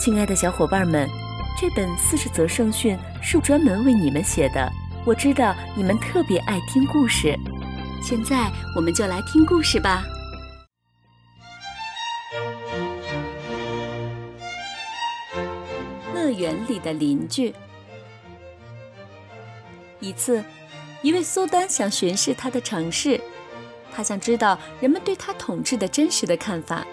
亲爱的小伙伴们，这本四十则圣训是专门为你们写的。我知道你们特别爱听故事，现在我们就来听故事吧。乐园里的邻居。一次，一位苏丹想巡视他的城市，他想知道人们对他统治的真实的看法。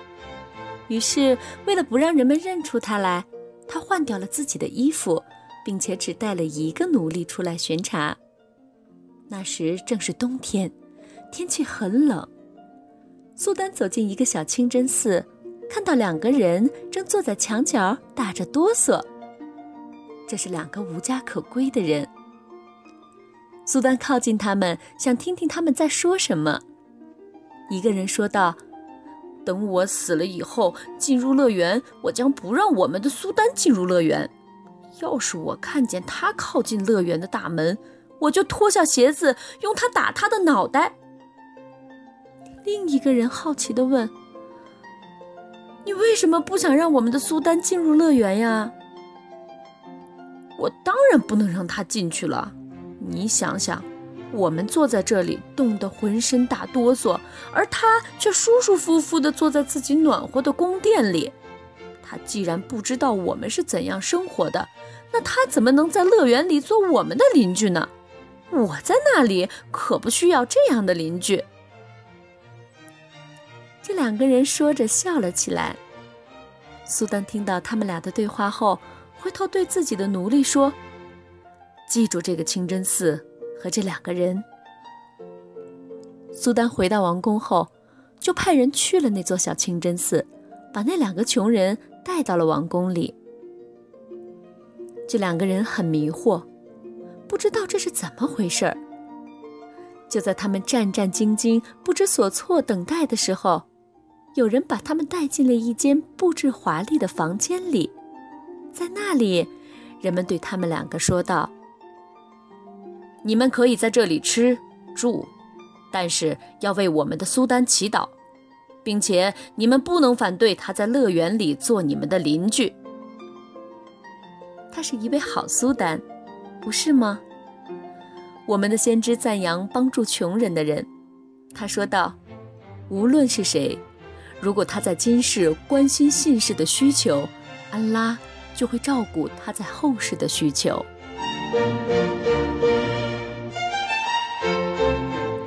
于是，为了不让人们认出他来，他换掉了自己的衣服，并且只带了一个奴隶出来巡查。那时正是冬天，天气很冷。苏丹走进一个小清真寺，看到两个人正坐在墙角打着哆嗦。这是两个无家可归的人。苏丹靠近他们，想听听他们在说什么。一个人说道。等我死了以后，进入乐园，我将不让我们的苏丹进入乐园。要是我看见他靠近乐园的大门，我就脱下鞋子，用它打他的脑袋。另一个人好奇地问：“你为什么不想让我们的苏丹进入乐园呀？”我当然不能让他进去了。你想想。我们坐在这里，冻得浑身打哆嗦，而他却舒舒服服地坐在自己暖和的宫殿里。他既然不知道我们是怎样生活的，那他怎么能在乐园里做我们的邻居呢？我在那里可不需要这样的邻居。这两个人说着笑了起来。苏丹听到他们俩的对话后，回头对自己的奴隶说：“记住这个清真寺。”和这两个人，苏丹回到王宫后，就派人去了那座小清真寺，把那两个穷人带到了王宫里。这两个人很迷惑，不知道这是怎么回事儿。就在他们战战兢兢、不知所措等待的时候，有人把他们带进了一间布置华丽的房间里，在那里，人们对他们两个说道。你们可以在这里吃住，但是要为我们的苏丹祈祷，并且你们不能反对他在乐园里做你们的邻居。他是一位好苏丹，不是吗？我们的先知赞扬帮助穷人的人，他说道：“无论是谁，如果他在今世关心信士的需求，安拉就会照顾他在后世的需求。”